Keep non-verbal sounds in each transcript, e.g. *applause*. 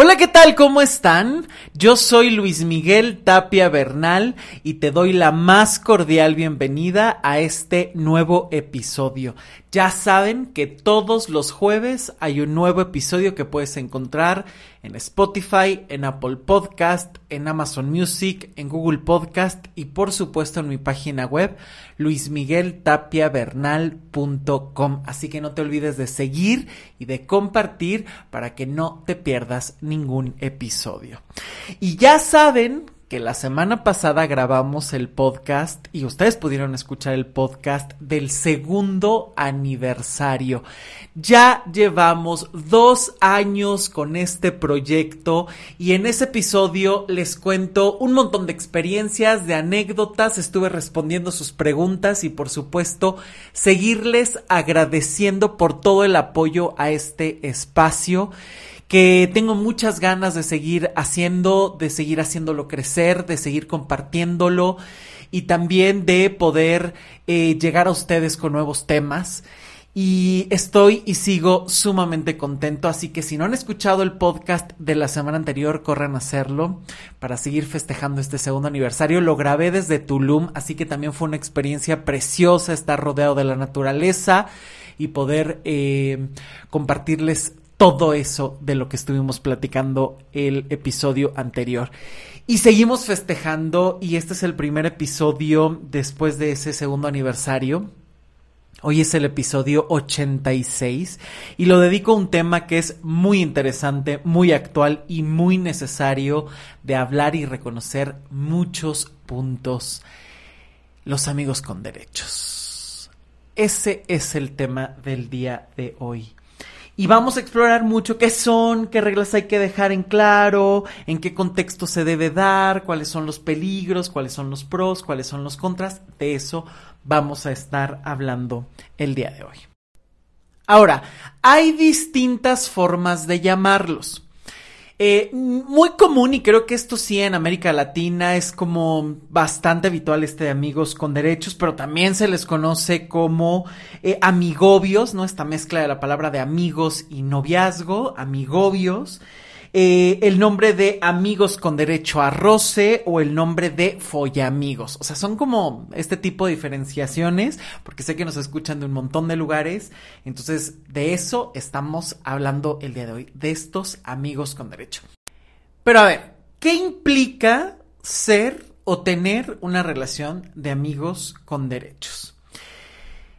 Hola, ¿qué tal? ¿Cómo están? Yo soy Luis Miguel Tapia Bernal y te doy la más cordial bienvenida a este nuevo episodio. Ya saben que todos los jueves hay un nuevo episodio que puedes encontrar en Spotify, en Apple Podcast, en Amazon Music, en Google Podcast y por supuesto en mi página web luismigueltapiavernal.com. Así que no te olvides de seguir y de compartir para que no te pierdas ningún episodio. Y ya saben que la semana pasada grabamos el podcast y ustedes pudieron escuchar el podcast del segundo aniversario. Ya llevamos dos años con este proyecto y en ese episodio les cuento un montón de experiencias, de anécdotas, estuve respondiendo sus preguntas y por supuesto seguirles agradeciendo por todo el apoyo a este espacio que tengo muchas ganas de seguir haciendo, de seguir haciéndolo crecer, de seguir compartiéndolo y también de poder eh, llegar a ustedes con nuevos temas. Y estoy y sigo sumamente contento, así que si no han escuchado el podcast de la semana anterior, corran a hacerlo para seguir festejando este segundo aniversario. Lo grabé desde Tulum, así que también fue una experiencia preciosa estar rodeado de la naturaleza y poder eh, compartirles todo eso de lo que estuvimos platicando el episodio anterior. Y seguimos festejando y este es el primer episodio después de ese segundo aniversario. Hoy es el episodio 86 y lo dedico a un tema que es muy interesante, muy actual y muy necesario de hablar y reconocer muchos puntos. Los amigos con derechos. Ese es el tema del día de hoy y vamos a explorar mucho qué son, qué reglas hay que dejar en claro, en qué contexto se debe dar, cuáles son los peligros, cuáles son los pros, cuáles son los contras. De eso vamos a estar hablando el día de hoy. Ahora, hay distintas formas de llamarlos. Eh, muy común y creo que esto sí en América Latina es como bastante habitual este de amigos con derechos, pero también se les conoce como eh, amigobios, ¿no? Esta mezcla de la palabra de amigos y noviazgo, amigobios. Eh, el nombre de amigos con derecho a roce o el nombre de follamigos. O sea, son como este tipo de diferenciaciones, porque sé que nos escuchan de un montón de lugares. Entonces, de eso estamos hablando el día de hoy, de estos amigos con derecho. Pero a ver, ¿qué implica ser o tener una relación de amigos con derechos?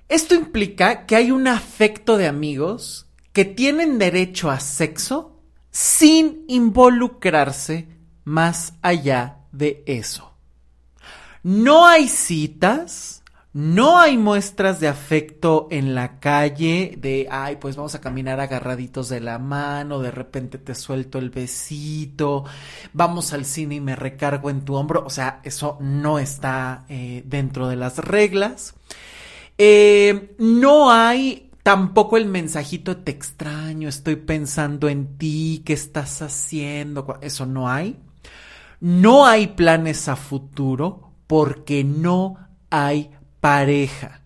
Esto implica que hay un afecto de amigos que tienen derecho a sexo sin involucrarse más allá de eso. No hay citas, no hay muestras de afecto en la calle de, ay, pues vamos a caminar agarraditos de la mano, de repente te suelto el besito, vamos al cine y me recargo en tu hombro, o sea, eso no está eh, dentro de las reglas. Eh, no hay Tampoco el mensajito te extraño, estoy pensando en ti, qué estás haciendo, eso no hay. No hay planes a futuro porque no hay pareja.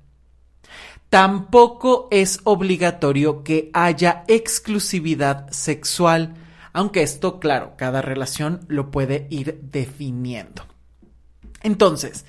Tampoco es obligatorio que haya exclusividad sexual, aunque esto, claro, cada relación lo puede ir definiendo. Entonces,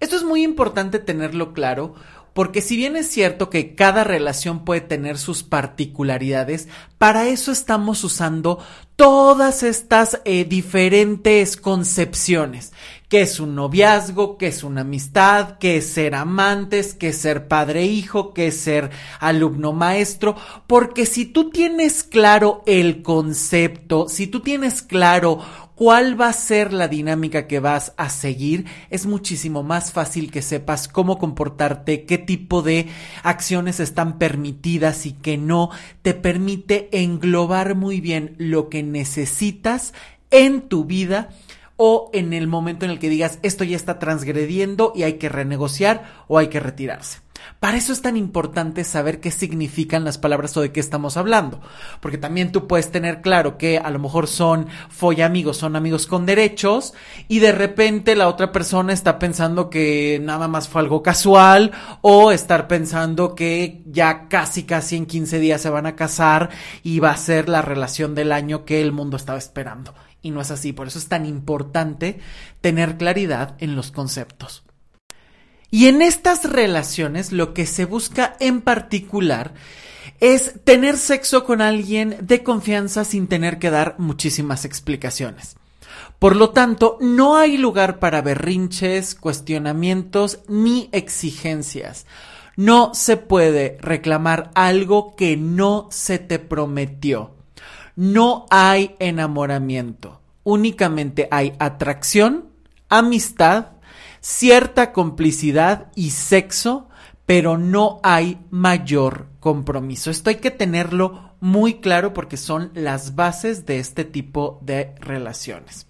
esto es muy importante tenerlo claro porque si bien es cierto que cada relación puede tener sus particularidades, para eso estamos usando todas estas eh, diferentes concepciones. ¿Qué es un noviazgo? ¿Qué es una amistad? ¿Qué es ser amantes? ¿Qué es ser padre-hijo? ¿Qué es ser alumno-maestro? Porque si tú tienes claro el concepto, si tú tienes claro cuál va a ser la dinámica que vas a seguir, es muchísimo más fácil que sepas cómo comportarte, qué tipo de acciones están permitidas y que no, te permite englobar muy bien lo que necesitas en tu vida o en el momento en el que digas esto ya está transgrediendo y hay que renegociar o hay que retirarse. Para eso es tan importante saber qué significan las palabras o de qué estamos hablando. Porque también tú puedes tener claro que a lo mejor son amigos, son amigos con derechos, y de repente la otra persona está pensando que nada más fue algo casual, o estar pensando que ya casi casi en 15 días se van a casar y va a ser la relación del año que el mundo estaba esperando. Y no es así, por eso es tan importante tener claridad en los conceptos. Y en estas relaciones lo que se busca en particular es tener sexo con alguien de confianza sin tener que dar muchísimas explicaciones. Por lo tanto, no hay lugar para berrinches, cuestionamientos ni exigencias. No se puede reclamar algo que no se te prometió. No hay enamoramiento. Únicamente hay atracción, amistad cierta complicidad y sexo, pero no hay mayor compromiso. Esto hay que tenerlo muy claro porque son las bases de este tipo de relaciones.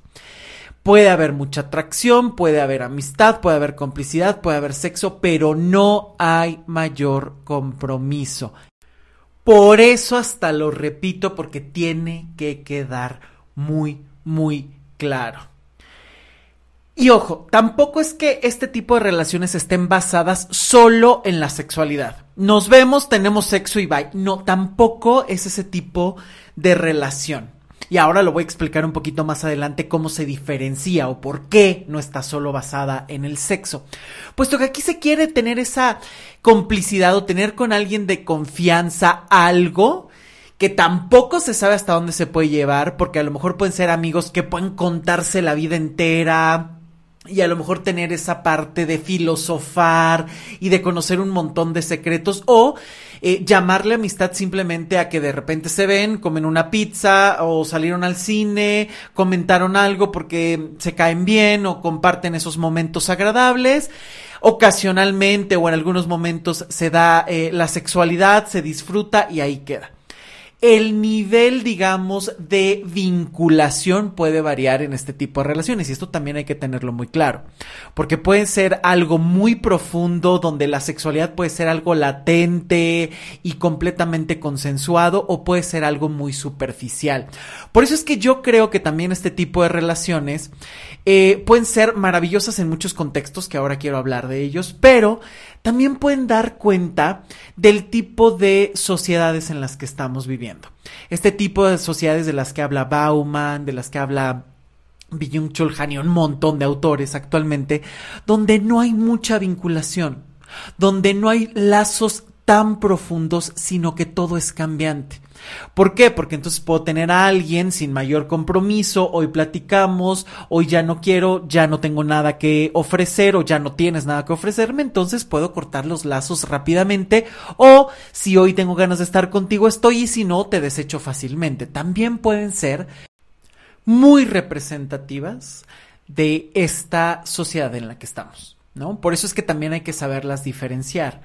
Puede haber mucha atracción, puede haber amistad, puede haber complicidad, puede haber sexo, pero no hay mayor compromiso. Por eso hasta lo repito porque tiene que quedar muy, muy claro. Y ojo, tampoco es que este tipo de relaciones estén basadas solo en la sexualidad. Nos vemos, tenemos sexo y bye. No, tampoco es ese tipo de relación. Y ahora lo voy a explicar un poquito más adelante cómo se diferencia o por qué no está solo basada en el sexo. Puesto que aquí se quiere tener esa complicidad o tener con alguien de confianza algo que tampoco se sabe hasta dónde se puede llevar, porque a lo mejor pueden ser amigos que pueden contarse la vida entera, y a lo mejor tener esa parte de filosofar y de conocer un montón de secretos o eh, llamarle amistad simplemente a que de repente se ven, comen una pizza o salieron al cine, comentaron algo porque se caen bien o comparten esos momentos agradables. Ocasionalmente o en algunos momentos se da eh, la sexualidad, se disfruta y ahí queda el nivel, digamos, de vinculación puede variar en este tipo de relaciones y esto también hay que tenerlo muy claro, porque puede ser algo muy profundo donde la sexualidad puede ser algo latente y completamente consensuado o puede ser algo muy superficial. Por eso es que yo creo que también este tipo de relaciones eh, pueden ser maravillosas en muchos contextos, que ahora quiero hablar de ellos, pero también pueden dar cuenta del tipo de sociedades en las que estamos viviendo. Este tipo de sociedades de las que habla Bauman, de las que habla Byung Chul Han y un montón de autores actualmente, donde no hay mucha vinculación, donde no hay lazos tan profundos, sino que todo es cambiante. ¿Por qué? Porque entonces puedo tener a alguien sin mayor compromiso, hoy platicamos, hoy ya no quiero, ya no tengo nada que ofrecer o ya no tienes nada que ofrecerme, entonces puedo cortar los lazos rápidamente o si hoy tengo ganas de estar contigo estoy y si no te desecho fácilmente. También pueden ser muy representativas de esta sociedad en la que estamos, ¿no? Por eso es que también hay que saberlas diferenciar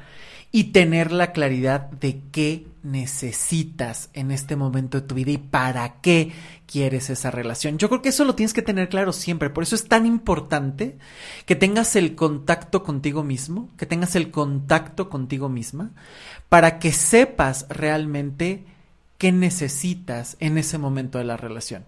y tener la claridad de qué necesitas en este momento de tu vida y para qué quieres esa relación. Yo creo que eso lo tienes que tener claro siempre, por eso es tan importante que tengas el contacto contigo mismo, que tengas el contacto contigo misma, para que sepas realmente qué necesitas en ese momento de la relación.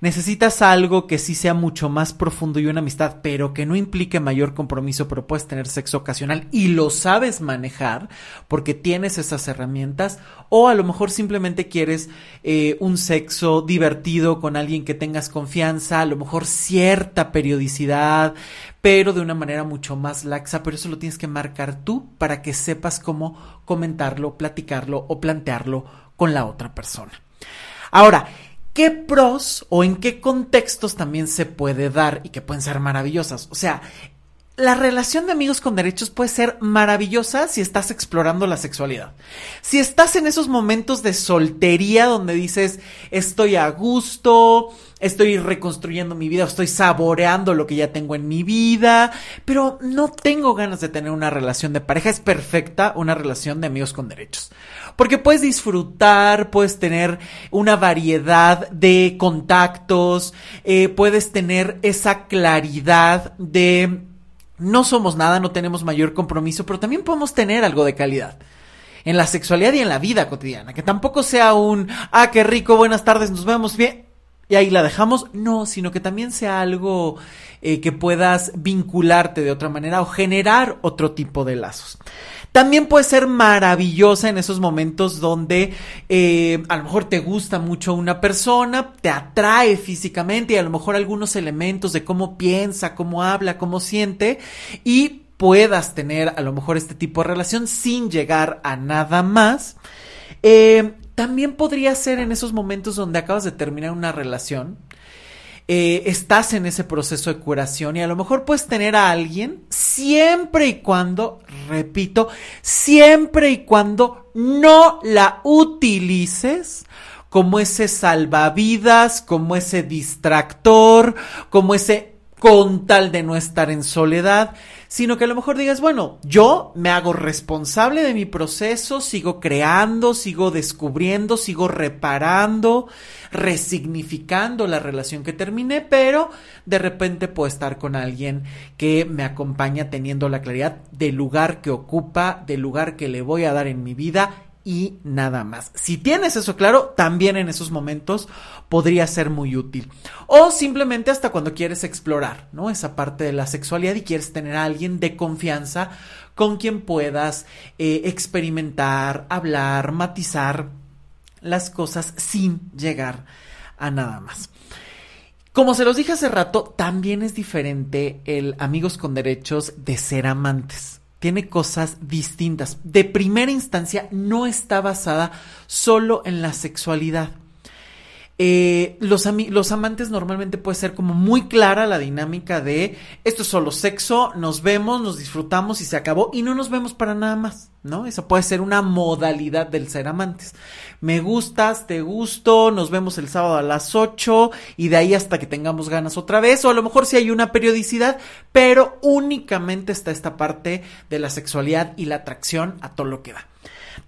Necesitas algo que sí sea mucho más profundo y una amistad, pero que no implique mayor compromiso, pero puedes tener sexo ocasional y lo sabes manejar porque tienes esas herramientas, o a lo mejor simplemente quieres eh, un sexo divertido con alguien que tengas confianza, a lo mejor cierta periodicidad, pero de una manera mucho más laxa, pero eso lo tienes que marcar tú para que sepas cómo comentarlo, platicarlo o plantearlo con la otra persona. Ahora, qué pros o en qué contextos también se puede dar y que pueden ser maravillosas. O sea, la relación de amigos con derechos puede ser maravillosa si estás explorando la sexualidad. Si estás en esos momentos de soltería donde dices, estoy a gusto, estoy reconstruyendo mi vida, estoy saboreando lo que ya tengo en mi vida, pero no tengo ganas de tener una relación de pareja, es perfecta una relación de amigos con derechos. Porque puedes disfrutar, puedes tener una variedad de contactos, eh, puedes tener esa claridad de no somos nada, no tenemos mayor compromiso, pero también podemos tener algo de calidad en la sexualidad y en la vida cotidiana, que tampoco sea un, ah, qué rico, buenas tardes, nos vemos bien, y ahí la dejamos, no, sino que también sea algo eh, que puedas vincularte de otra manera o generar otro tipo de lazos. También puede ser maravillosa en esos momentos donde eh, a lo mejor te gusta mucho una persona, te atrae físicamente y a lo mejor algunos elementos de cómo piensa, cómo habla, cómo siente y puedas tener a lo mejor este tipo de relación sin llegar a nada más. Eh, también podría ser en esos momentos donde acabas de terminar una relación eh, estás en ese proceso de curación y a lo mejor puedes tener a alguien siempre y cuando, repito, siempre y cuando no la utilices como ese salvavidas, como ese distractor, como ese con tal de no estar en soledad, sino que a lo mejor digas, bueno, yo me hago responsable de mi proceso, sigo creando, sigo descubriendo, sigo reparando, resignificando la relación que terminé, pero de repente puedo estar con alguien que me acompaña teniendo la claridad del lugar que ocupa, del lugar que le voy a dar en mi vida y nada más. Si tienes eso claro, también en esos momentos podría ser muy útil. O simplemente hasta cuando quieres explorar, ¿no? Esa parte de la sexualidad y quieres tener a alguien de confianza con quien puedas eh, experimentar, hablar, matizar las cosas sin llegar a nada más. Como se los dije hace rato, también es diferente el amigos con derechos de ser amantes. Tiene cosas distintas. De primera instancia, no está basada solo en la sexualidad. Eh, los, amantes normalmente puede ser como muy clara la dinámica de esto es solo sexo, nos vemos, nos disfrutamos y se acabó y no nos vemos para nada más, ¿no? Esa puede ser una modalidad del ser amantes. Me gustas, te gusto, nos vemos el sábado a las 8 y de ahí hasta que tengamos ganas otra vez o a lo mejor si hay una periodicidad, pero únicamente está esta parte de la sexualidad y la atracción a todo lo que da.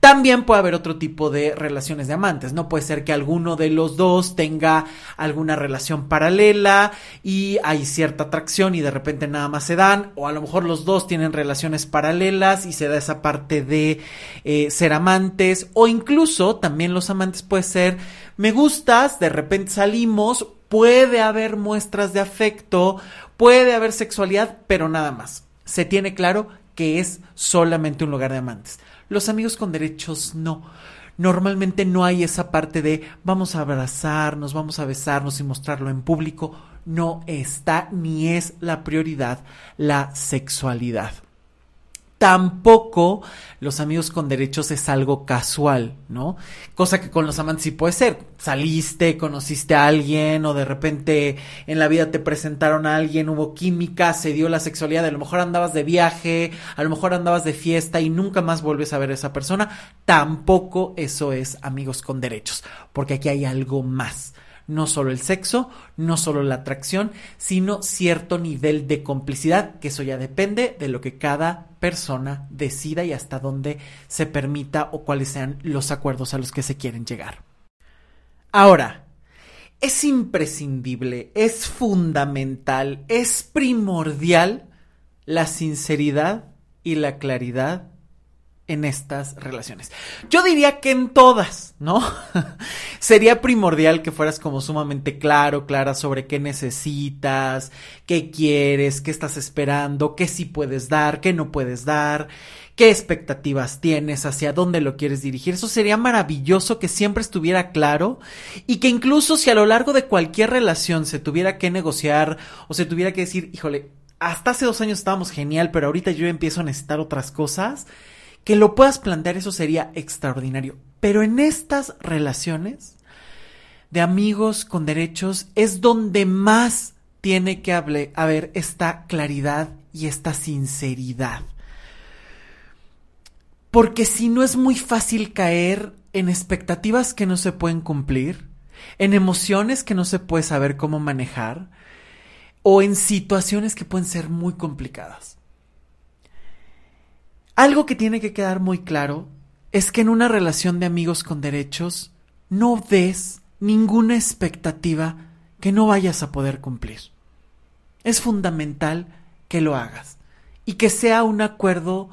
También puede haber otro tipo de relaciones de amantes, no puede ser que alguno de los dos tenga alguna relación paralela y hay cierta atracción y de repente nada más se dan, o a lo mejor los dos tienen relaciones paralelas y se da esa parte de eh, ser amantes, o incluso también los amantes puede ser me gustas, de repente salimos, puede haber muestras de afecto, puede haber sexualidad, pero nada más. Se tiene claro que es solamente un lugar de amantes. Los amigos con derechos no. Normalmente no hay esa parte de vamos a abrazarnos, vamos a besarnos y mostrarlo en público. No está ni es la prioridad la sexualidad tampoco los amigos con derechos es algo casual, ¿no? Cosa que con los amantes sí puede ser. Saliste, conociste a alguien o de repente en la vida te presentaron a alguien, hubo química, se dio la sexualidad, a lo mejor andabas de viaje, a lo mejor andabas de fiesta y nunca más vuelves a ver a esa persona. Tampoco eso es amigos con derechos, porque aquí hay algo más no solo el sexo, no solo la atracción, sino cierto nivel de complicidad, que eso ya depende de lo que cada persona decida y hasta dónde se permita o cuáles sean los acuerdos a los que se quieren llegar. Ahora, es imprescindible, es fundamental, es primordial la sinceridad y la claridad en estas relaciones. Yo diría que en todas, ¿no? *laughs* Sería primordial que fueras como sumamente claro, clara sobre qué necesitas, qué quieres, qué estás esperando, qué sí puedes dar, qué no puedes dar, qué expectativas tienes, hacia dónde lo quieres dirigir. Eso sería maravilloso que siempre estuviera claro y que incluso si a lo largo de cualquier relación se tuviera que negociar o se tuviera que decir, híjole, hasta hace dos años estábamos genial, pero ahorita yo empiezo a necesitar otras cosas que lo puedas plantear, eso sería extraordinario. Pero en estas relaciones de amigos con derechos es donde más tiene que haber esta claridad y esta sinceridad. Porque si no es muy fácil caer en expectativas que no se pueden cumplir, en emociones que no se puede saber cómo manejar, o en situaciones que pueden ser muy complicadas. Algo que tiene que quedar muy claro es que en una relación de amigos con derechos no des ninguna expectativa que no vayas a poder cumplir. Es fundamental que lo hagas. y que sea un acuerdo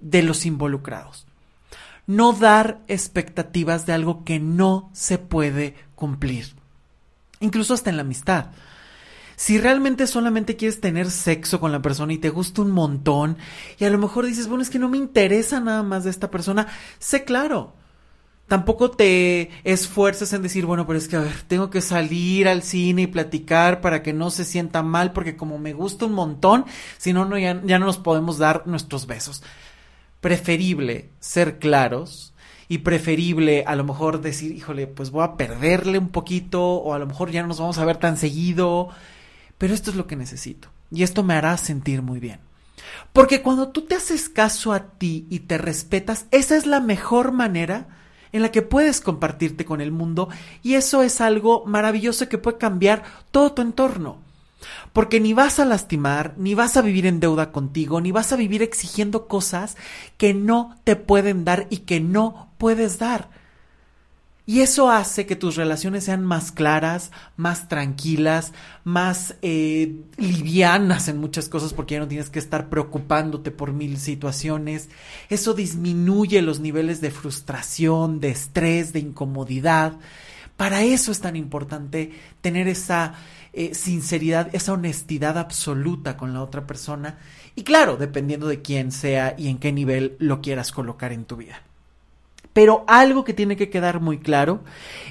de los involucrados. No dar expectativas de algo que no se puede cumplir. Incluso hasta en la amistad. Si realmente solamente quieres tener sexo con la persona y te gusta un montón y a lo mejor dices, bueno, es que no me interesa nada más de esta persona, sé claro. Tampoco te esfuerces en decir, bueno, pero es que, a ver, tengo que salir al cine y platicar para que no se sienta mal, porque como me gusta un montón, si no, no ya, ya no nos podemos dar nuestros besos preferible ser claros y preferible a lo mejor decir, híjole, pues voy a perderle un poquito o a lo mejor ya no nos vamos a ver tan seguido, pero esto es lo que necesito y esto me hará sentir muy bien. Porque cuando tú te haces caso a ti y te respetas, esa es la mejor manera en la que puedes compartirte con el mundo y eso es algo maravilloso que puede cambiar todo tu entorno. Porque ni vas a lastimar, ni vas a vivir en deuda contigo, ni vas a vivir exigiendo cosas que no te pueden dar y que no puedes dar. Y eso hace que tus relaciones sean más claras, más tranquilas, más eh, livianas en muchas cosas porque ya no tienes que estar preocupándote por mil situaciones. Eso disminuye los niveles de frustración, de estrés, de incomodidad. Para eso es tan importante tener esa eh, sinceridad, esa honestidad absoluta con la otra persona. Y claro, dependiendo de quién sea y en qué nivel lo quieras colocar en tu vida. Pero algo que tiene que quedar muy claro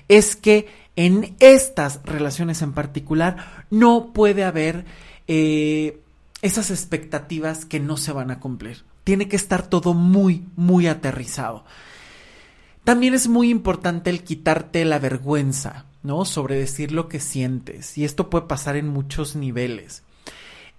es que en estas relaciones en particular no puede haber eh, esas expectativas que no se van a cumplir. Tiene que estar todo muy, muy aterrizado. También es muy importante el quitarte la vergüenza. ¿no? Sobre decir lo que sientes. Y esto puede pasar en muchos niveles.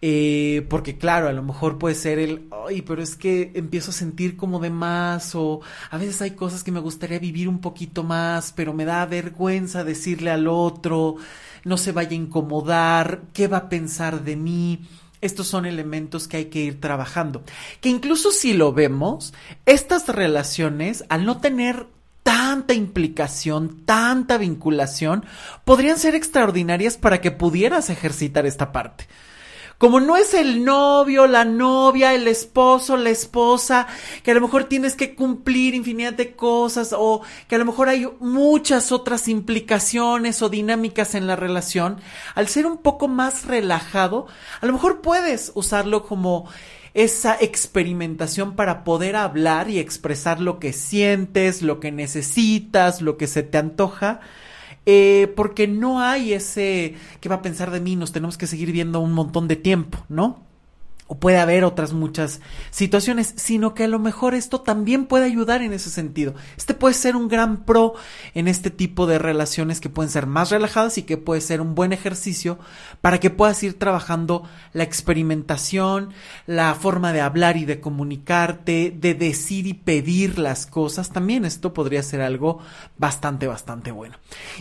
Eh, porque claro, a lo mejor puede ser el, ay, pero es que empiezo a sentir como de más o a veces hay cosas que me gustaría vivir un poquito más, pero me da vergüenza decirle al otro, no se vaya a incomodar, ¿qué va a pensar de mí? Estos son elementos que hay que ir trabajando. Que incluso si lo vemos, estas relaciones, al no tener tanta implicación, tanta vinculación, podrían ser extraordinarias para que pudieras ejercitar esta parte. Como no es el novio, la novia, el esposo, la esposa, que a lo mejor tienes que cumplir infinidad de cosas o que a lo mejor hay muchas otras implicaciones o dinámicas en la relación, al ser un poco más relajado, a lo mejor puedes usarlo como esa experimentación para poder hablar y expresar lo que sientes, lo que necesitas, lo que se te antoja. Eh, porque no hay ese que va a pensar de mí, nos tenemos que seguir viendo un montón de tiempo, ¿no? O puede haber otras muchas situaciones, sino que a lo mejor esto también puede ayudar en ese sentido. Este puede ser un gran pro en este tipo de relaciones que pueden ser más relajadas y que puede ser un buen ejercicio para que puedas ir trabajando la experimentación, la forma de hablar y de comunicarte, de decir y pedir las cosas. También esto podría ser algo bastante, bastante bueno.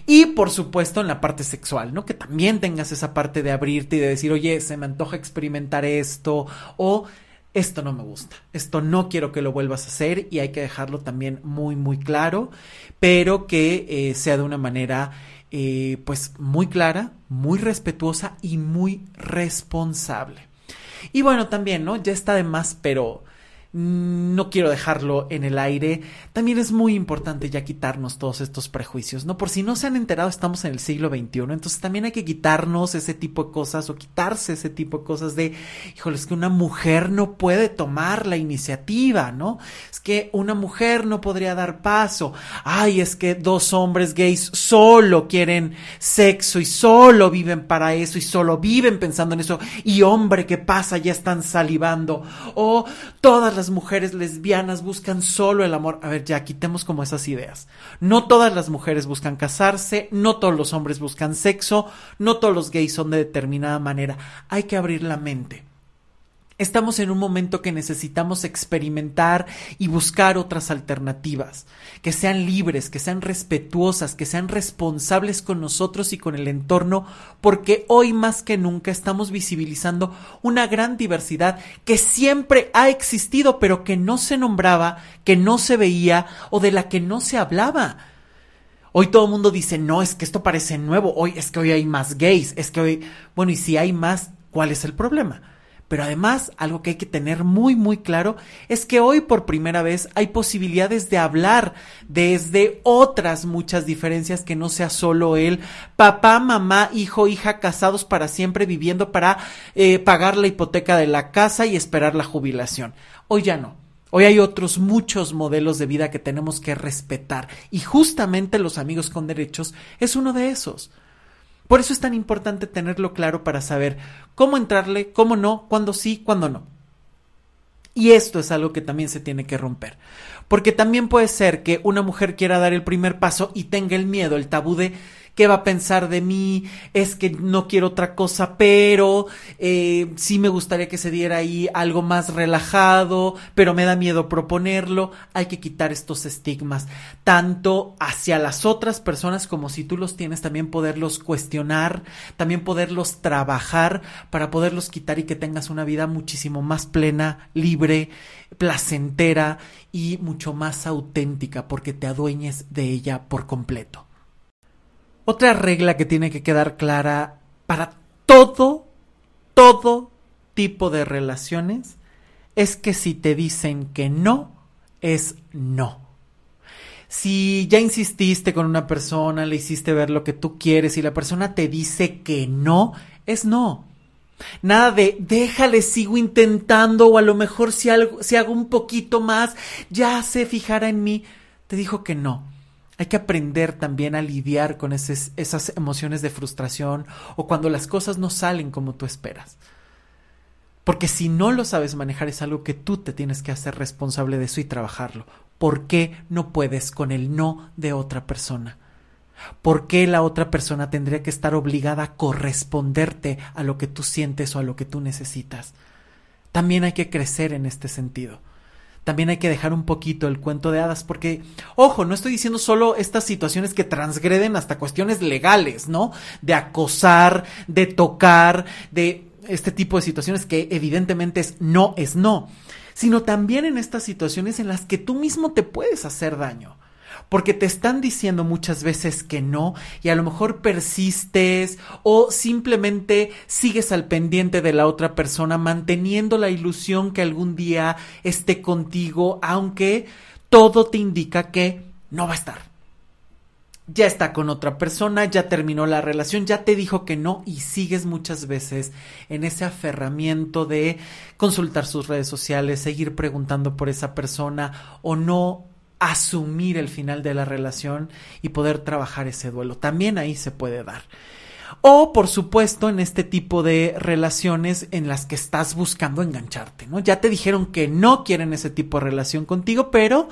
Y por supuesto en la parte sexual, ¿no? Que también tengas esa parte de abrirte y de decir, oye, se me antoja experimentar esto o esto no me gusta, esto no quiero que lo vuelvas a hacer y hay que dejarlo también muy muy claro, pero que eh, sea de una manera eh, pues muy clara, muy respetuosa y muy responsable. Y bueno, también, ¿no? Ya está de más, pero no quiero dejarlo en el aire. También es muy importante ya quitarnos todos estos prejuicios, ¿no? Por si no se han enterado, estamos en el siglo XXI, entonces también hay que quitarnos ese tipo de cosas o quitarse ese tipo de cosas de, híjole, es que una mujer no puede tomar la iniciativa, ¿no? Es que una mujer no podría dar paso. Ay, es que dos hombres gays solo quieren sexo y solo viven para eso y solo viven pensando en eso. Y hombre, ¿qué pasa? Ya están salivando. O todas las mujeres lesbianas buscan solo el amor. A ver, ya quitemos como esas ideas. No todas las mujeres buscan casarse, no todos los hombres buscan sexo, no todos los gays son de determinada manera. Hay que abrir la mente. Estamos en un momento que necesitamos experimentar y buscar otras alternativas, que sean libres, que sean respetuosas, que sean responsables con nosotros y con el entorno, porque hoy más que nunca estamos visibilizando una gran diversidad que siempre ha existido, pero que no se nombraba, que no se veía o de la que no se hablaba. Hoy todo el mundo dice, no, es que esto parece nuevo, hoy es que hoy hay más gays, es que hoy, bueno, y si hay más, ¿cuál es el problema? Pero además, algo que hay que tener muy, muy claro es que hoy por primera vez hay posibilidades de hablar desde otras muchas diferencias que no sea solo el papá, mamá, hijo, hija casados para siempre viviendo para eh, pagar la hipoteca de la casa y esperar la jubilación. Hoy ya no. Hoy hay otros muchos modelos de vida que tenemos que respetar y justamente los amigos con derechos es uno de esos. Por eso es tan importante tenerlo claro para saber cómo entrarle, cómo no, cuándo sí, cuándo no. Y esto es algo que también se tiene que romper. Porque también puede ser que una mujer quiera dar el primer paso y tenga el miedo, el tabú de qué va a pensar de mí, es que no quiero otra cosa, pero eh, sí me gustaría que se diera ahí algo más relajado, pero me da miedo proponerlo. Hay que quitar estos estigmas, tanto hacia las otras personas como si tú los tienes, también poderlos cuestionar, también poderlos trabajar para poderlos quitar y que tengas una vida muchísimo más plena, libre, placentera y mucho más auténtica porque te adueñes de ella por completo. Otra regla que tiene que quedar clara para todo, todo tipo de relaciones es que si te dicen que no, es no. Si ya insististe con una persona, le hiciste ver lo que tú quieres y la persona te dice que no, es no. Nada de déjale, sigo intentando o a lo mejor si, algo, si hago un poquito más, ya se fijará en mí. Te dijo que no. Hay que aprender también a lidiar con esas emociones de frustración o cuando las cosas no salen como tú esperas. Porque si no lo sabes manejar es algo que tú te tienes que hacer responsable de eso y trabajarlo. ¿Por qué no puedes con el no de otra persona? ¿Por qué la otra persona tendría que estar obligada a corresponderte a lo que tú sientes o a lo que tú necesitas? También hay que crecer en este sentido también hay que dejar un poquito el cuento de hadas, porque, ojo, no estoy diciendo solo estas situaciones que transgreden hasta cuestiones legales, ¿no? De acosar, de tocar, de este tipo de situaciones que evidentemente es no, es no, sino también en estas situaciones en las que tú mismo te puedes hacer daño porque te están diciendo muchas veces que no y a lo mejor persistes o simplemente sigues al pendiente de la otra persona manteniendo la ilusión que algún día esté contigo, aunque todo te indica que no va a estar. Ya está con otra persona, ya terminó la relación, ya te dijo que no y sigues muchas veces en ese aferramiento de consultar sus redes sociales, seguir preguntando por esa persona o no asumir el final de la relación y poder trabajar ese duelo. También ahí se puede dar. O, por supuesto, en este tipo de relaciones en las que estás buscando engancharte, ¿no? Ya te dijeron que no quieren ese tipo de relación contigo, pero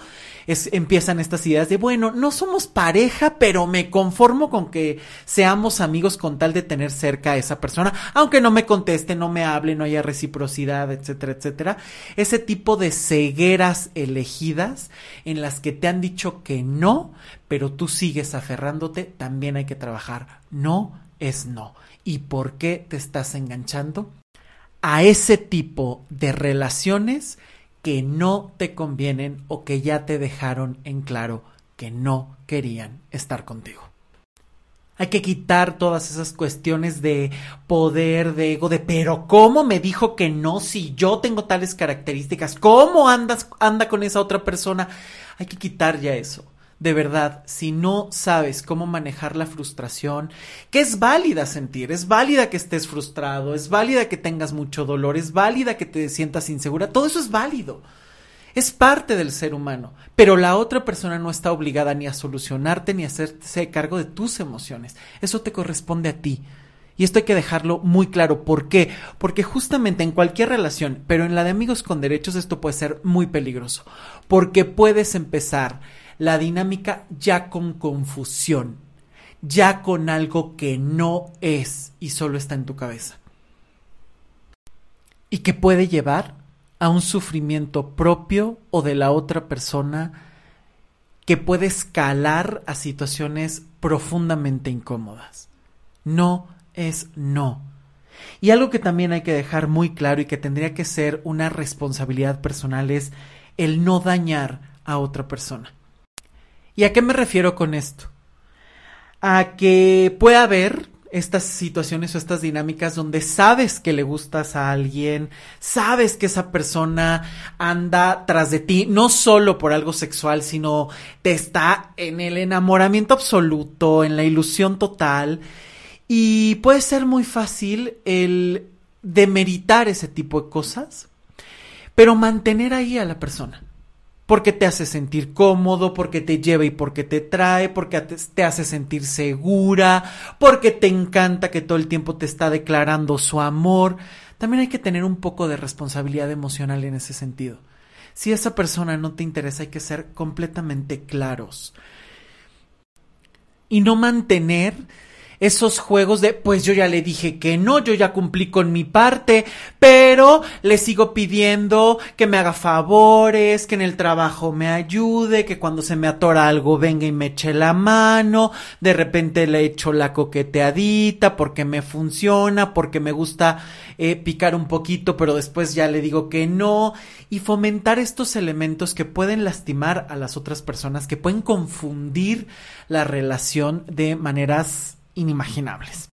empiezan estas ideas de, bueno, no somos pareja, pero me conformo con que seamos amigos con tal de tener cerca a esa persona, aunque no me conteste, no me hable, no haya reciprocidad, etcétera, etcétera. Ese tipo de cegueras elegidas en las que te han dicho que no, pero tú sigues aferrándote, también hay que trabajar. No es no. ¿Y por qué te estás enganchando? A ese tipo de relaciones que no te convienen o que ya te dejaron en claro que no querían estar contigo. Hay que quitar todas esas cuestiones de poder, de ego, de pero ¿cómo me dijo que no si yo tengo tales características? ¿Cómo andas anda con esa otra persona? Hay que quitar ya eso de verdad, si no sabes cómo manejar la frustración, que es válida sentir, es válida que estés frustrado, es válida que tengas mucho dolor, es válida que te sientas insegura, todo eso es válido. Es parte del ser humano, pero la otra persona no está obligada ni a solucionarte ni a hacerse cargo de tus emociones. Eso te corresponde a ti. Y esto hay que dejarlo muy claro. ¿Por qué? Porque justamente en cualquier relación, pero en la de amigos con derechos, esto puede ser muy peligroso. Porque puedes empezar la dinámica ya con confusión, ya con algo que no es y solo está en tu cabeza. Y que puede llevar a un sufrimiento propio o de la otra persona que puede escalar a situaciones profundamente incómodas. No es no. Y algo que también hay que dejar muy claro y que tendría que ser una responsabilidad personal es el no dañar a otra persona. ¿Y a qué me refiero con esto? A que puede haber estas situaciones o estas dinámicas donde sabes que le gustas a alguien, sabes que esa persona anda tras de ti, no solo por algo sexual, sino te está en el enamoramiento absoluto, en la ilusión total. Y puede ser muy fácil el demeritar ese tipo de cosas, pero mantener ahí a la persona porque te hace sentir cómodo, porque te lleva y porque te trae, porque te hace sentir segura, porque te encanta que todo el tiempo te está declarando su amor. También hay que tener un poco de responsabilidad emocional en ese sentido. Si esa persona no te interesa, hay que ser completamente claros. Y no mantener esos juegos de, pues yo ya le dije que no, yo ya cumplí con mi parte, pero le sigo pidiendo que me haga favores, que en el trabajo me ayude, que cuando se me atora algo venga y me eche la mano, de repente le echo la coqueteadita porque me funciona, porque me gusta eh, picar un poquito, pero después ya le digo que no, y fomentar estos elementos que pueden lastimar a las otras personas, que pueden confundir la relación de maneras inimaginables.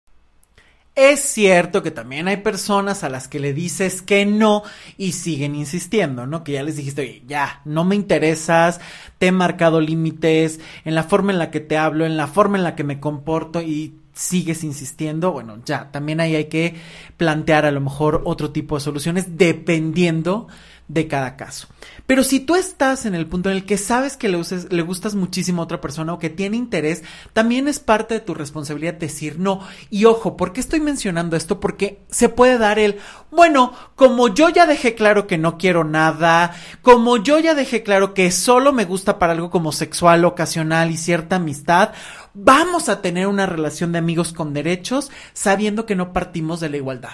Es cierto que también hay personas a las que le dices que no y siguen insistiendo, ¿no? Que ya les dijiste, oye, ya, no me interesas, te he marcado límites en la forma en la que te hablo, en la forma en la que me comporto y sigues insistiendo, bueno, ya, también ahí hay que plantear a lo mejor otro tipo de soluciones dependiendo de cada caso. Pero si tú estás en el punto en el que sabes que le, uses, le gustas muchísimo a otra persona o que tiene interés, también es parte de tu responsabilidad decir no. Y ojo, ¿por qué estoy mencionando esto? Porque se puede dar el, bueno, como yo ya dejé claro que no quiero nada, como yo ya dejé claro que solo me gusta para algo como sexual, ocasional y cierta amistad, vamos a tener una relación de amigos con derechos sabiendo que no partimos de la igualdad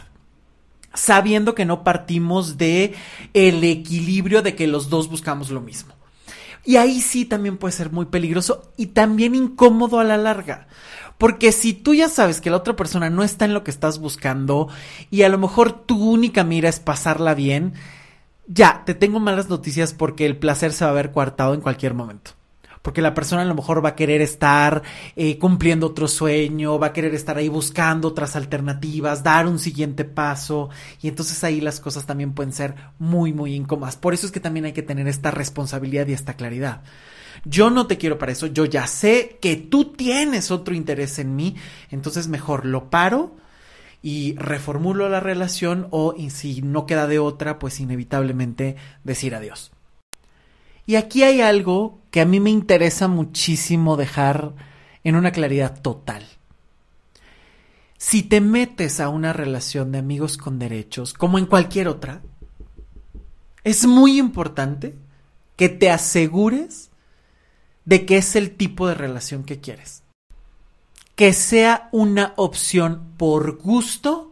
sabiendo que no partimos de el equilibrio de que los dos buscamos lo mismo. Y ahí sí también puede ser muy peligroso y también incómodo a la larga. Porque si tú ya sabes que la otra persona no está en lo que estás buscando y a lo mejor tu única mira es pasarla bien, ya, te tengo malas noticias porque el placer se va a ver coartado en cualquier momento porque la persona a lo mejor va a querer estar eh, cumpliendo otro sueño, va a querer estar ahí buscando otras alternativas, dar un siguiente paso, y entonces ahí las cosas también pueden ser muy, muy incómodas. Por eso es que también hay que tener esta responsabilidad y esta claridad. Yo no te quiero para eso, yo ya sé que tú tienes otro interés en mí, entonces mejor lo paro y reformulo la relación o si no queda de otra, pues inevitablemente decir adiós. Y aquí hay algo que a mí me interesa muchísimo dejar en una claridad total. Si te metes a una relación de amigos con derechos, como en cualquier otra, es muy importante que te asegures de que es el tipo de relación que quieres. Que sea una opción por gusto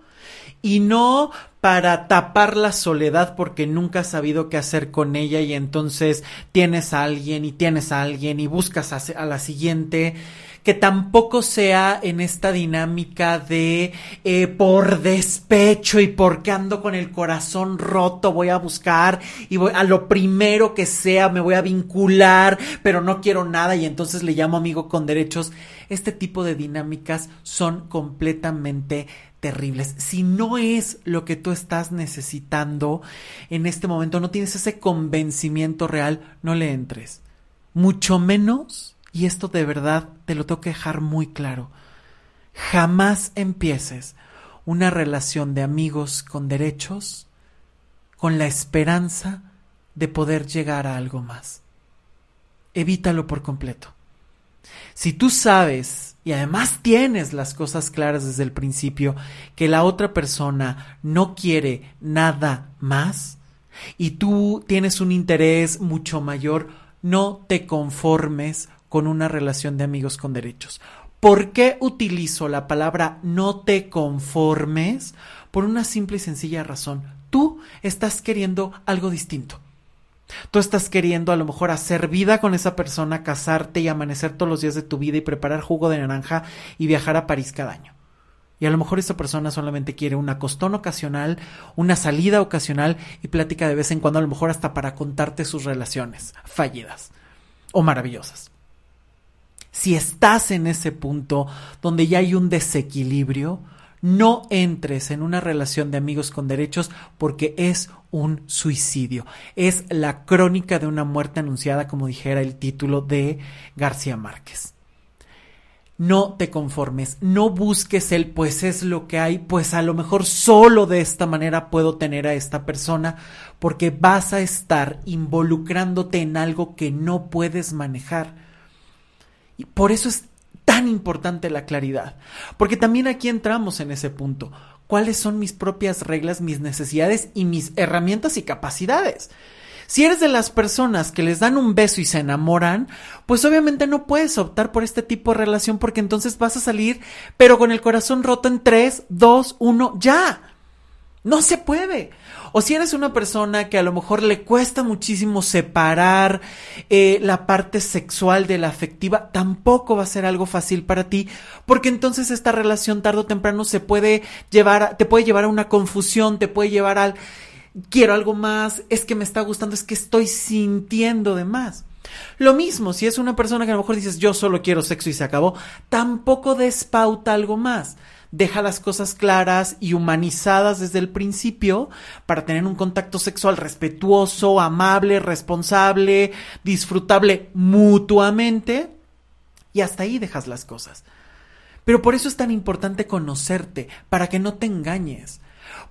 y no para tapar la soledad porque nunca has sabido qué hacer con ella y entonces tienes a alguien y tienes a alguien y buscas a, la siguiente que tampoco sea en esta dinámica de eh, por despecho y porque ando con el corazón roto voy a buscar y voy a lo primero que sea me voy a vincular pero no quiero nada y entonces le llamo amigo con derechos. Este tipo de dinámicas son completamente terribles. Si no es lo que tú estás necesitando en este momento, no tienes ese convencimiento real, no le entres. Mucho menos, y esto de verdad te lo tengo que dejar muy claro, jamás empieces una relación de amigos con derechos con la esperanza de poder llegar a algo más. Evítalo por completo. Si tú sabes y además tienes las cosas claras desde el principio que la otra persona no quiere nada más y tú tienes un interés mucho mayor, no te conformes con una relación de amigos con derechos. ¿Por qué utilizo la palabra no te conformes? Por una simple y sencilla razón. Tú estás queriendo algo distinto. Tú estás queriendo a lo mejor hacer vida con esa persona, casarte y amanecer todos los días de tu vida y preparar jugo de naranja y viajar a París cada año. Y a lo mejor esa persona solamente quiere una costón ocasional, una salida ocasional y plática de vez en cuando, a lo mejor hasta para contarte sus relaciones fallidas o maravillosas. Si estás en ese punto donde ya hay un desequilibrio, no entres en una relación de amigos con derechos porque es un suicidio. Es la crónica de una muerte anunciada, como dijera el título de García Márquez. No te conformes, no busques el pues es lo que hay, pues a lo mejor solo de esta manera puedo tener a esta persona, porque vas a estar involucrándote en algo que no puedes manejar. Y por eso es tan importante la claridad, porque también aquí entramos en ese punto. ¿Cuáles son mis propias reglas, mis necesidades y mis herramientas y capacidades? Si eres de las personas que les dan un beso y se enamoran, pues obviamente no puedes optar por este tipo de relación porque entonces vas a salir, pero con el corazón roto en 3, 2, 1, ya. No se puede. O si eres una persona que a lo mejor le cuesta muchísimo separar eh, la parte sexual de la afectiva, tampoco va a ser algo fácil para ti, porque entonces esta relación tarde o temprano se puede llevar, te puede llevar a una confusión, te puede llevar al quiero algo más, es que me está gustando, es que estoy sintiendo de más. Lo mismo, si es una persona que a lo mejor dices yo solo quiero sexo y se acabó, tampoco despauta algo más deja las cosas claras y humanizadas desde el principio para tener un contacto sexual respetuoso, amable, responsable, disfrutable mutuamente y hasta ahí dejas las cosas. Pero por eso es tan importante conocerte, para que no te engañes,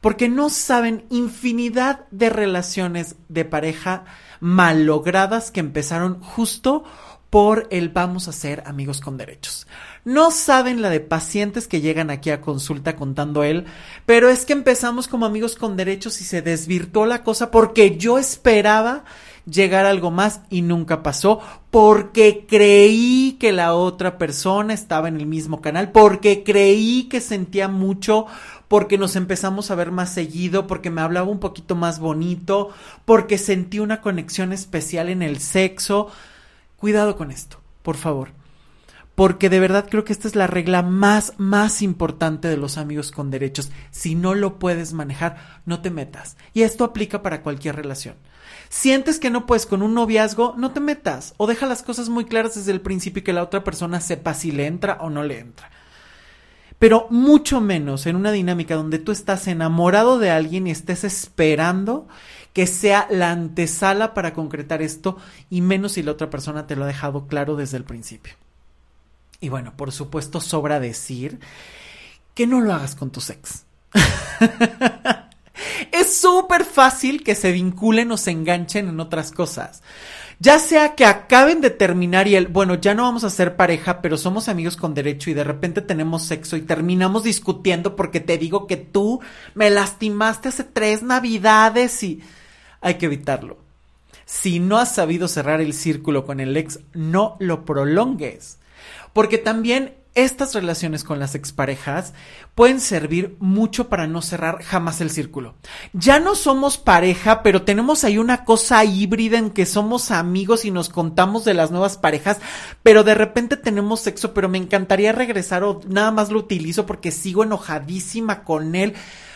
porque no saben infinidad de relaciones de pareja malogradas que empezaron justo por el vamos a ser amigos con derechos. No saben la de pacientes que llegan aquí a consulta contando él, pero es que empezamos como amigos con derechos y se desvirtuó la cosa porque yo esperaba llegar a algo más y nunca pasó porque creí que la otra persona estaba en el mismo canal, porque creí que sentía mucho, porque nos empezamos a ver más seguido, porque me hablaba un poquito más bonito, porque sentí una conexión especial en el sexo. Cuidado con esto, por favor. Porque de verdad creo que esta es la regla más, más importante de los amigos con derechos. Si no lo puedes manejar, no te metas. Y esto aplica para cualquier relación. Sientes que no puedes con un noviazgo, no te metas. O deja las cosas muy claras desde el principio y que la otra persona sepa si le entra o no le entra. Pero mucho menos en una dinámica donde tú estás enamorado de alguien y estés esperando que sea la antesala para concretar esto y menos si la otra persona te lo ha dejado claro desde el principio. Y bueno, por supuesto, sobra decir que no lo hagas con tu ex. *laughs* es súper fácil que se vinculen o se enganchen en otras cosas. Ya sea que acaben de terminar y el, bueno, ya no vamos a ser pareja, pero somos amigos con derecho y de repente tenemos sexo y terminamos discutiendo porque te digo que tú me lastimaste hace tres navidades y hay que evitarlo. Si no has sabido cerrar el círculo con el ex, no lo prolongues. Porque también estas relaciones con las exparejas pueden servir mucho para no cerrar jamás el círculo. Ya no somos pareja, pero tenemos ahí una cosa híbrida en que somos amigos y nos contamos de las nuevas parejas, pero de repente tenemos sexo, pero me encantaría regresar o nada más lo utilizo porque sigo enojadísima con él.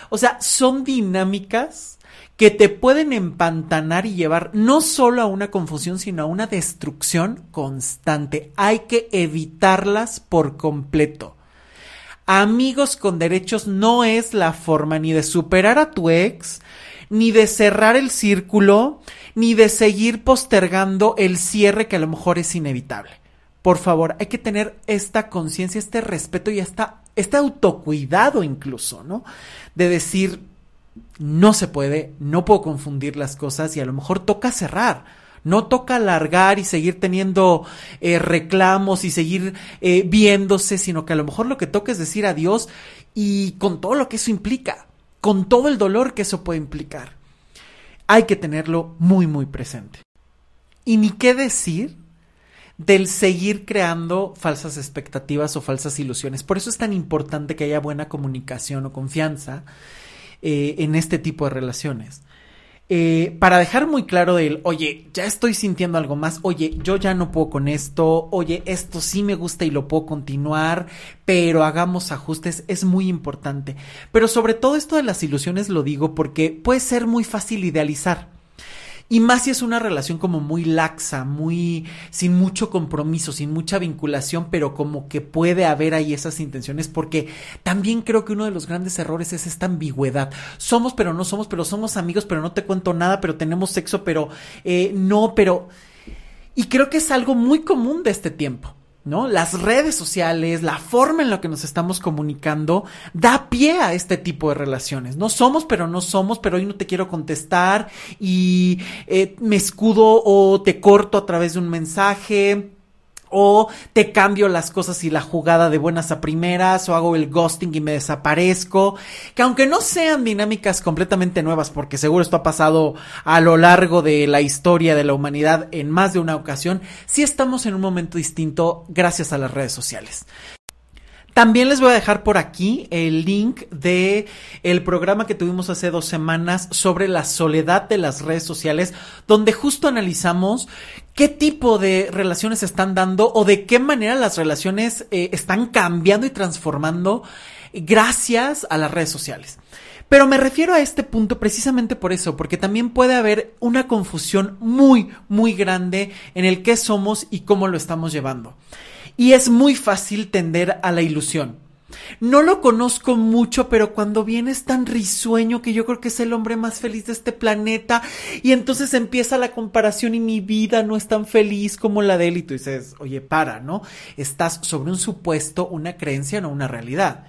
O sea, son dinámicas que te pueden empantanar y llevar no solo a una confusión, sino a una destrucción constante. Hay que evitarlas por completo. Amigos con derechos no es la forma ni de superar a tu ex, ni de cerrar el círculo, ni de seguir postergando el cierre que a lo mejor es inevitable. Por favor, hay que tener esta conciencia, este respeto y esta, este autocuidado incluso, ¿no? De decir, no se puede, no puedo confundir las cosas y a lo mejor toca cerrar. No toca alargar y seguir teniendo eh, reclamos y seguir eh, viéndose, sino que a lo mejor lo que toca es decir adiós y con todo lo que eso implica, con todo el dolor que eso puede implicar. Hay que tenerlo muy, muy presente. Y ni qué decir del seguir creando falsas expectativas o falsas ilusiones. Por eso es tan importante que haya buena comunicación o confianza eh, en este tipo de relaciones. Eh, para dejar muy claro el, oye, ya estoy sintiendo algo más, oye, yo ya no puedo con esto, oye, esto sí me gusta y lo puedo continuar, pero hagamos ajustes, es muy importante. Pero sobre todo esto de las ilusiones lo digo porque puede ser muy fácil idealizar. Y más si es una relación como muy laxa, muy sin mucho compromiso, sin mucha vinculación, pero como que puede haber ahí esas intenciones, porque también creo que uno de los grandes errores es esta ambigüedad. Somos, pero no somos, pero somos amigos, pero no te cuento nada, pero tenemos sexo, pero eh, no, pero... Y creo que es algo muy común de este tiempo. ¿No? Las redes sociales, la forma en la que nos estamos comunicando, da pie a este tipo de relaciones. No somos, pero no somos, pero hoy no te quiero contestar y eh, me escudo o te corto a través de un mensaje o te cambio las cosas y la jugada de buenas a primeras, o hago el ghosting y me desaparezco. Que aunque no sean dinámicas completamente nuevas, porque seguro esto ha pasado a lo largo de la historia de la humanidad en más de una ocasión, sí estamos en un momento distinto gracias a las redes sociales. También les voy a dejar por aquí el link de el programa que tuvimos hace dos semanas sobre la soledad de las redes sociales, donde justo analizamos qué tipo de relaciones están dando o de qué manera las relaciones eh, están cambiando y transformando gracias a las redes sociales. Pero me refiero a este punto precisamente por eso, porque también puede haber una confusión muy, muy grande en el qué somos y cómo lo estamos llevando y es muy fácil tender a la ilusión. No lo conozco mucho, pero cuando viene es tan risueño que yo creo que es el hombre más feliz de este planeta y entonces empieza la comparación y mi vida no es tan feliz como la de él y tú dices, oye, para, ¿no? Estás sobre un supuesto, una creencia, no una realidad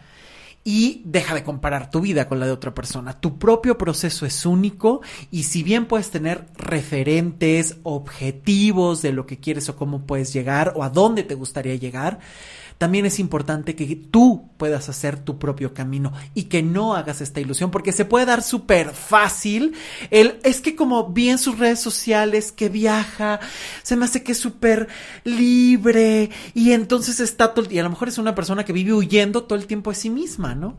y deja de comparar tu vida con la de otra persona. Tu propio proceso es único y si bien puedes tener referentes, objetivos de lo que quieres o cómo puedes llegar o a dónde te gustaría llegar, también es importante que tú puedas hacer tu propio camino y que no hagas esta ilusión, porque se puede dar súper fácil. El, es que como vi en sus redes sociales que viaja, se me hace que es súper libre y entonces está todo, y a lo mejor es una persona que vive huyendo todo el tiempo de sí misma, ¿no?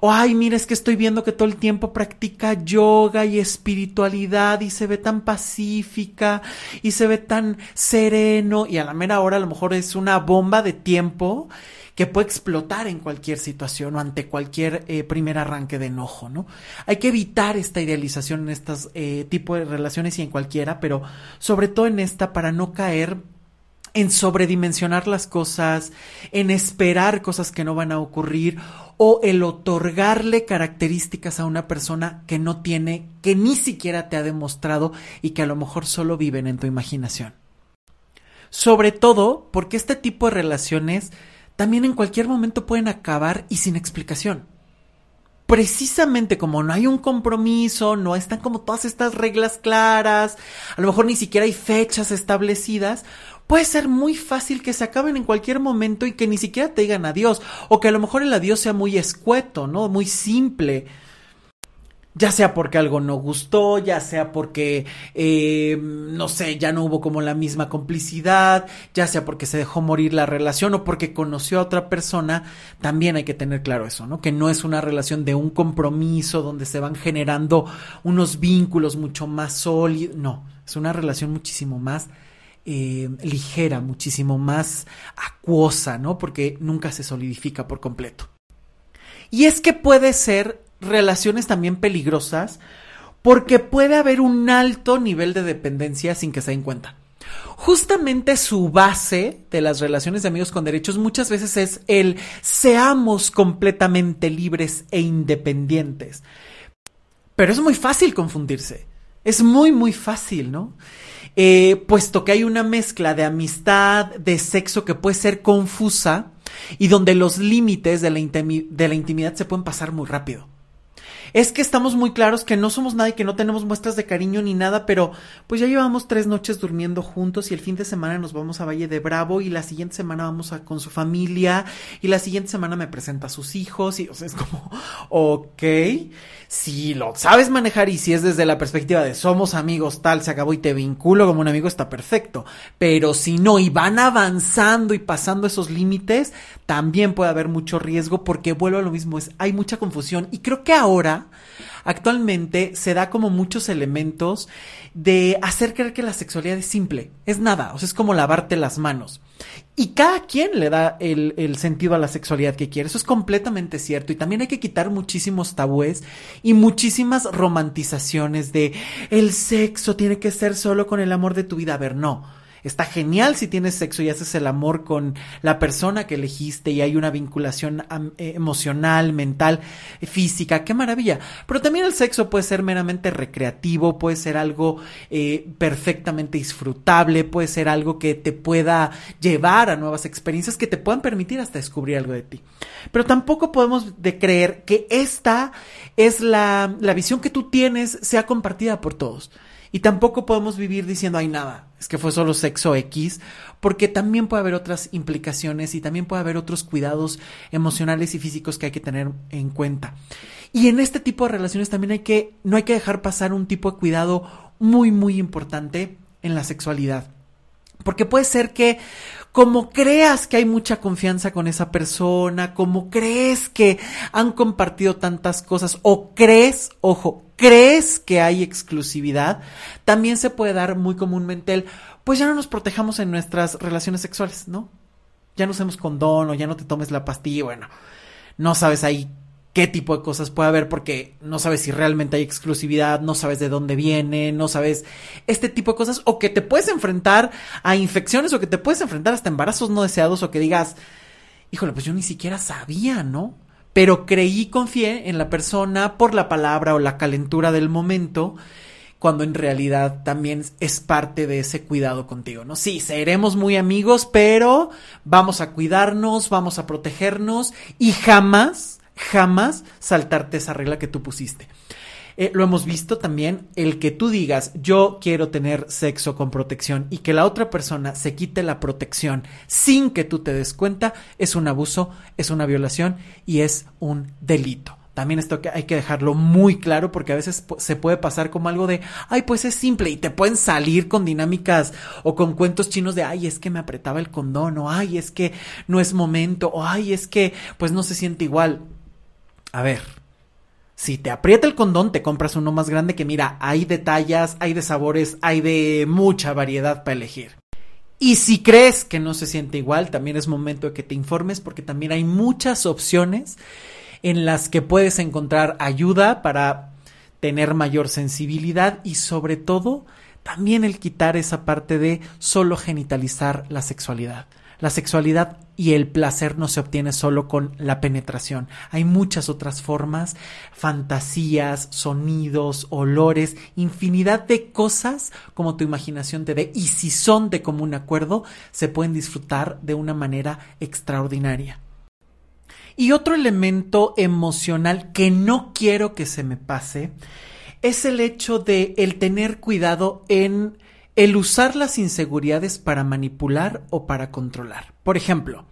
O ay, mira, es que estoy viendo que todo el tiempo practica yoga y espiritualidad y se ve tan pacífica y se ve tan sereno y a la mera hora a lo mejor es una bomba de tiempo que puede explotar en cualquier situación o ante cualquier eh, primer arranque de enojo, ¿no? Hay que evitar esta idealización en estos eh, tipos de relaciones y en cualquiera, pero sobre todo en esta para no caer en sobredimensionar las cosas, en esperar cosas que no van a ocurrir o el otorgarle características a una persona que no tiene, que ni siquiera te ha demostrado y que a lo mejor solo viven en tu imaginación. Sobre todo porque este tipo de relaciones también en cualquier momento pueden acabar y sin explicación. Precisamente como no hay un compromiso, no están como todas estas reglas claras, a lo mejor ni siquiera hay fechas establecidas, puede ser muy fácil que se acaben en cualquier momento y que ni siquiera te digan adiós, o que a lo mejor el adiós sea muy escueto, ¿no? Muy simple ya sea porque algo no gustó, ya sea porque, eh, no sé, ya no hubo como la misma complicidad, ya sea porque se dejó morir la relación o porque conoció a otra persona, también hay que tener claro eso, ¿no? Que no es una relación de un compromiso donde se van generando unos vínculos mucho más sólidos, no, es una relación muchísimo más eh, ligera, muchísimo más acuosa, ¿no? Porque nunca se solidifica por completo. Y es que puede ser relaciones también peligrosas porque puede haber un alto nivel de dependencia sin que se den cuenta. Justamente su base de las relaciones de amigos con derechos muchas veces es el seamos completamente libres e independientes. Pero es muy fácil confundirse. Es muy, muy fácil, ¿no? Eh, puesto que hay una mezcla de amistad, de sexo que puede ser confusa y donde los límites de la, de la intimidad se pueden pasar muy rápido es que estamos muy claros que no somos nadie, que no tenemos muestras de cariño ni nada, pero pues ya llevamos tres noches durmiendo juntos y el fin de semana nos vamos a Valle de Bravo y la siguiente semana vamos a, con su familia y la siguiente semana me presenta a sus hijos y o sea, es como, ok, si lo sabes manejar y si es desde la perspectiva de somos amigos, tal, se acabó y te vinculo como un amigo, está perfecto, pero si no y van avanzando y pasando esos límites, también puede haber mucho riesgo porque vuelvo a lo mismo, es, hay mucha confusión y creo que ahora actualmente se da como muchos elementos de hacer creer que la sexualidad es simple, es nada, o sea, es como lavarte las manos. Y cada quien le da el, el, sentido a la sexualidad que quiere. Eso es completamente cierto. Y también hay que quitar muchísimos tabúes y muchísimas romantizaciones de el sexo tiene que ser solo con el amor de tu vida. A ver, no. Está genial si tienes sexo y haces el amor con la persona que elegiste y hay una vinculación eh, emocional, mental, física. Qué maravilla. Pero también el sexo puede ser meramente recreativo, puede ser algo eh, perfectamente disfrutable, puede ser algo que te pueda llevar a nuevas experiencias que te puedan permitir hasta descubrir algo de ti. Pero tampoco podemos de creer que esta es la, la visión que tú tienes sea compartida por todos. Y tampoco podemos vivir diciendo, ay, nada, es que fue solo sexo X, porque también puede haber otras implicaciones y también puede haber otros cuidados emocionales y físicos que hay que tener en cuenta. Y en este tipo de relaciones también hay que, no hay que dejar pasar un tipo de cuidado muy, muy importante en la sexualidad. Porque puede ser que como creas que hay mucha confianza con esa persona, como crees que han compartido tantas cosas o crees, ojo, crees que hay exclusividad, también se puede dar muy comúnmente el, pues ya no nos protejamos en nuestras relaciones sexuales, ¿no? Ya no usemos condón o ya no te tomes la pastilla, bueno, no sabes ahí qué tipo de cosas puede haber porque no sabes si realmente hay exclusividad, no sabes de dónde viene, no sabes este tipo de cosas o que te puedes enfrentar a infecciones o que te puedes enfrentar hasta embarazos no deseados o que digas, híjole, pues yo ni siquiera sabía, ¿no? Pero creí y confié en la persona por la palabra o la calentura del momento cuando en realidad también es parte de ese cuidado contigo, ¿no? Sí, seremos muy amigos, pero vamos a cuidarnos, vamos a protegernos y jamás jamás saltarte esa regla que tú pusiste. Eh, lo hemos visto también, el que tú digas yo quiero tener sexo con protección y que la otra persona se quite la protección sin que tú te des cuenta, es un abuso, es una violación y es un delito. También esto hay que dejarlo muy claro porque a veces se puede pasar como algo de, ay, pues es simple y te pueden salir con dinámicas o con cuentos chinos de, ay, es que me apretaba el condón o, ay, es que no es momento o, ay, es que pues no se siente igual a ver, si te aprieta el condón, te compras uno más grande que mira, hay de tallas, hay de sabores, hay de mucha variedad para elegir. Y si crees que no se siente igual, también es momento de que te informes porque también hay muchas opciones en las que puedes encontrar ayuda para tener mayor sensibilidad y sobre todo también el quitar esa parte de solo genitalizar la sexualidad. La sexualidad y el placer no se obtiene solo con la penetración. Hay muchas otras formas, fantasías, sonidos, olores, infinidad de cosas como tu imaginación te dé. Y si son de común acuerdo, se pueden disfrutar de una manera extraordinaria. Y otro elemento emocional que no quiero que se me pase es el hecho de el tener cuidado en el usar las inseguridades para manipular o para controlar. Por ejemplo,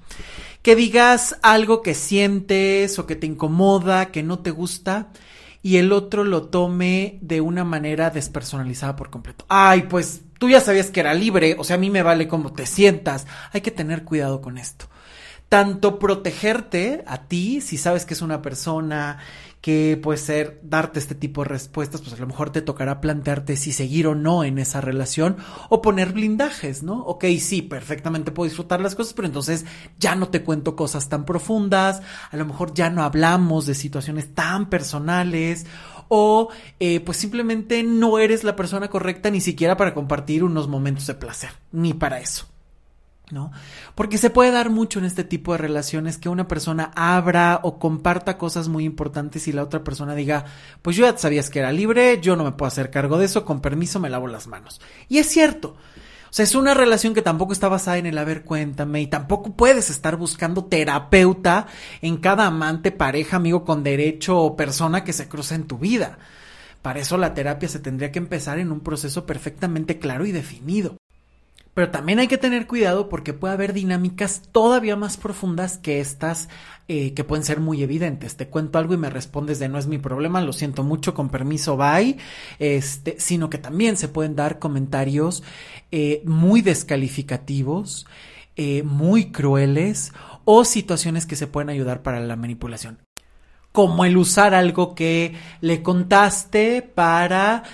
que digas algo que sientes o que te incomoda, que no te gusta, y el otro lo tome de una manera despersonalizada por completo. Ay, pues tú ya sabías que era libre, o sea, a mí me vale cómo te sientas. Hay que tener cuidado con esto. Tanto protegerte a ti, si sabes que es una persona que puede ser darte este tipo de respuestas, pues a lo mejor te tocará plantearte si seguir o no en esa relación o poner blindajes, ¿no? Ok, sí, perfectamente puedo disfrutar las cosas, pero entonces ya no te cuento cosas tan profundas, a lo mejor ya no hablamos de situaciones tan personales o eh, pues simplemente no eres la persona correcta ni siquiera para compartir unos momentos de placer, ni para eso. ¿No? Porque se puede dar mucho en este tipo de relaciones que una persona abra o comparta cosas muy importantes y la otra persona diga, pues yo ya sabías que era libre, yo no me puedo hacer cargo de eso, con permiso me lavo las manos. Y es cierto. O sea, es una relación que tampoco está basada en el a ver, cuéntame, y tampoco puedes estar buscando terapeuta en cada amante, pareja, amigo con derecho o persona que se cruza en tu vida. Para eso la terapia se tendría que empezar en un proceso perfectamente claro y definido. Pero también hay que tener cuidado porque puede haber dinámicas todavía más profundas que estas eh, que pueden ser muy evidentes. Te cuento algo y me respondes de no es mi problema, lo siento mucho, con permiso, bye. Este, sino que también se pueden dar comentarios eh, muy descalificativos, eh, muy crueles o situaciones que se pueden ayudar para la manipulación. como el usar algo que le contaste para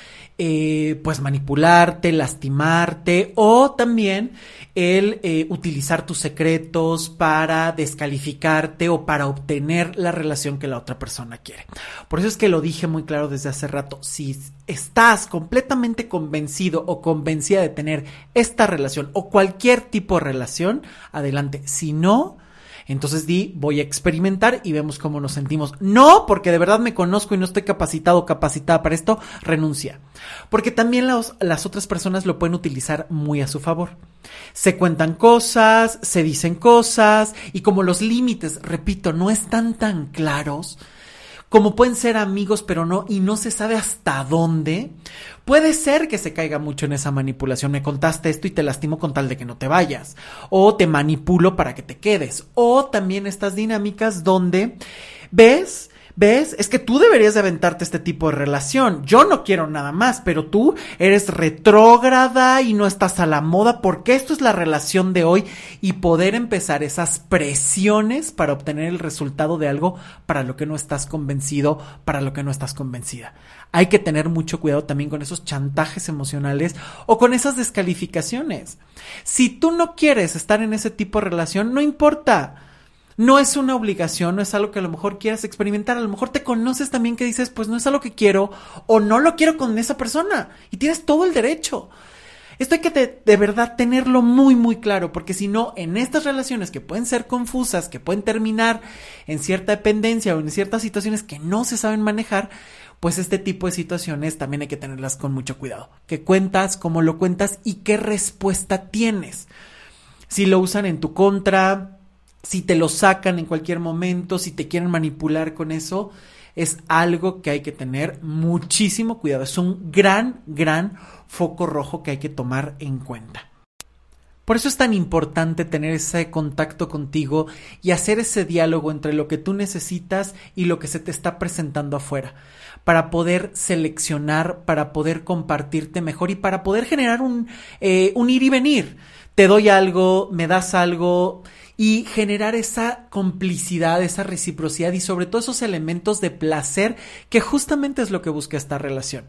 eh, pues manipularte, lastimarte o también el eh, utilizar tus secretos para descalificarte o para obtener la relación que la otra persona quiere. Por eso es que lo dije muy claro desde hace rato, si estás completamente convencido o convencida de tener esta relación o cualquier tipo de relación, adelante. Si no, entonces di, voy a experimentar y vemos cómo nos sentimos. No, porque de verdad me conozco y no estoy capacitado o capacitada para esto, renuncia. Porque también las otras personas lo pueden utilizar muy a su favor. Se cuentan cosas, se dicen cosas y como los límites, repito, no están tan claros, como pueden ser amigos, pero no, y no se sabe hasta dónde, puede ser que se caiga mucho en esa manipulación. Me contaste esto y te lastimo con tal de que no te vayas. O te manipulo para que te quedes. O también estas dinámicas donde ves ¿Ves? Es que tú deberías de aventarte este tipo de relación. Yo no quiero nada más, pero tú eres retrógrada y no estás a la moda porque esto es la relación de hoy y poder empezar esas presiones para obtener el resultado de algo para lo que no estás convencido, para lo que no estás convencida. Hay que tener mucho cuidado también con esos chantajes emocionales o con esas descalificaciones. Si tú no quieres estar en ese tipo de relación, no importa no es una obligación, no es algo que a lo mejor quieras experimentar, a lo mejor te conoces también que dices, pues no es algo que quiero o no lo quiero con esa persona y tienes todo el derecho. Esto hay que de, verdad tenerlo muy muy claro, porque si no, en estas relaciones que pueden ser confusas, que pueden terminar en cierta dependencia o en ciertas situaciones que no se saben manejar, pues este tipo de situaciones también hay que tenerlas con mucho cuidado. ¿Qué cuentas, cómo lo cuentas y qué respuesta tienes? Si lo usan en tu contra, si te lo sacan en cualquier momento, si te quieren manipular con eso, es algo que hay que tener muchísimo cuidado. Es un gran, gran foco rojo que hay que tomar en cuenta. Por eso es tan importante tener ese contacto contigo y hacer ese diálogo entre lo que tú necesitas y lo que se te está presentando afuera, para poder seleccionar, para poder compartirte mejor y para poder generar un, eh, un ir y venir. Te doy algo, me das algo, y generar esa complicidad, esa reciprocidad y sobre todo esos elementos de placer que justamente es lo que busca esta relación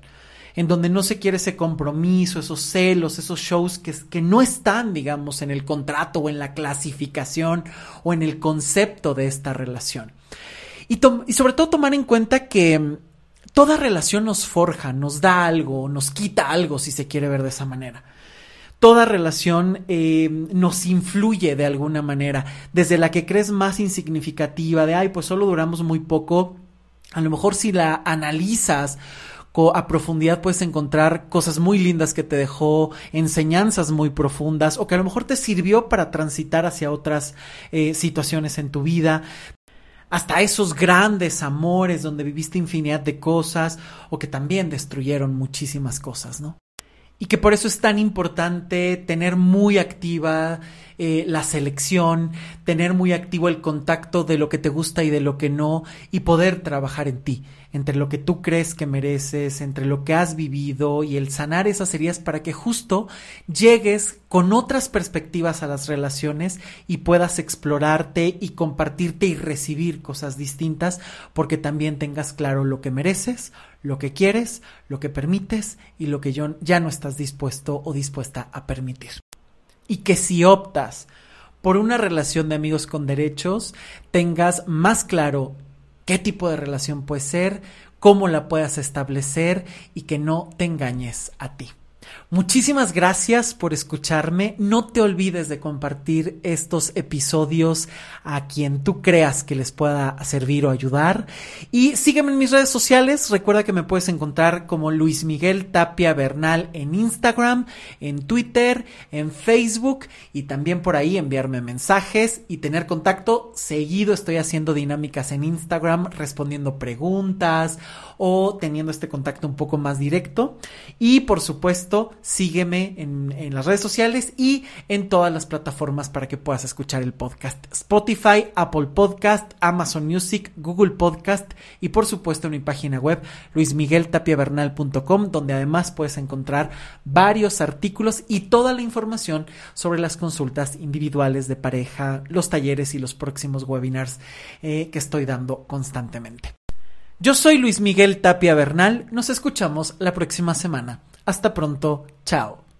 en donde no se quiere ese compromiso, esos celos, esos shows que, que, no están, digamos, en el contrato o en la clasificación o en el concepto de esta relación. Y, y sobre todo tomar en cuenta que mm, toda relación nos forja, nos da algo, nos quita algo, si se quiere ver de esa manera toda relación eh, nos influye de alguna manera, desde la que crees más insignificativa, de, ay, pues solo duramos muy poco, a lo mejor si la analizas a profundidad puedes encontrar cosas muy lindas que te dejó, enseñanzas muy profundas o que a lo mejor te sirvió para transitar hacia otras eh, situaciones en tu vida hasta esos grandes amores donde viviste infinidad de cosas o que también destruyeron muchísimas cosas, ¿no? Y que por eso es tan importante tener muy activa eh, la selección, tener muy activo el contacto de lo que te gusta y de lo que no, y poder trabajar en ti, entre lo que tú crees que mereces, entre lo que has vivido y el sanar esas heridas para que justo llegues con otras perspectivas a las relaciones y puedas explorarte y compartirte y recibir cosas distintas porque también tengas claro lo que mereces, lo que quieres, lo que permites y lo que ya no estás dispuesto o dispuesta a permitir y que si optas por una relación de amigos con derechos, tengas más claro qué tipo de relación puede ser, cómo la puedas establecer y que no te engañes a ti. Muchísimas gracias por escucharme. No te olvides de compartir estos episodios a quien tú creas que les pueda servir o ayudar. Y sígueme en mis redes sociales. Recuerda que me puedes encontrar como Luis Miguel Tapia Bernal en Instagram, en Twitter, en Facebook y también por ahí enviarme mensajes y tener contacto. Seguido estoy haciendo dinámicas en Instagram respondiendo preguntas o teniendo este contacto un poco más directo. Y por supuesto, sígueme en, las redes sociales y en todas las plataformas para que puedas escuchar el podcast. Spotify, Apple Podcast, Amazon Music, Google Podcast y por supuesto en mi página web luismigueltapiavernal.com donde además puedes encontrar varios artículos y toda la información sobre las consultas individuales de pareja, los talleres y los próximos webinars eh, que estoy dando constantemente. Yo soy Luis Miguel Tapia Bernal, nos escuchamos la próxima semana. Hasta pronto, chao.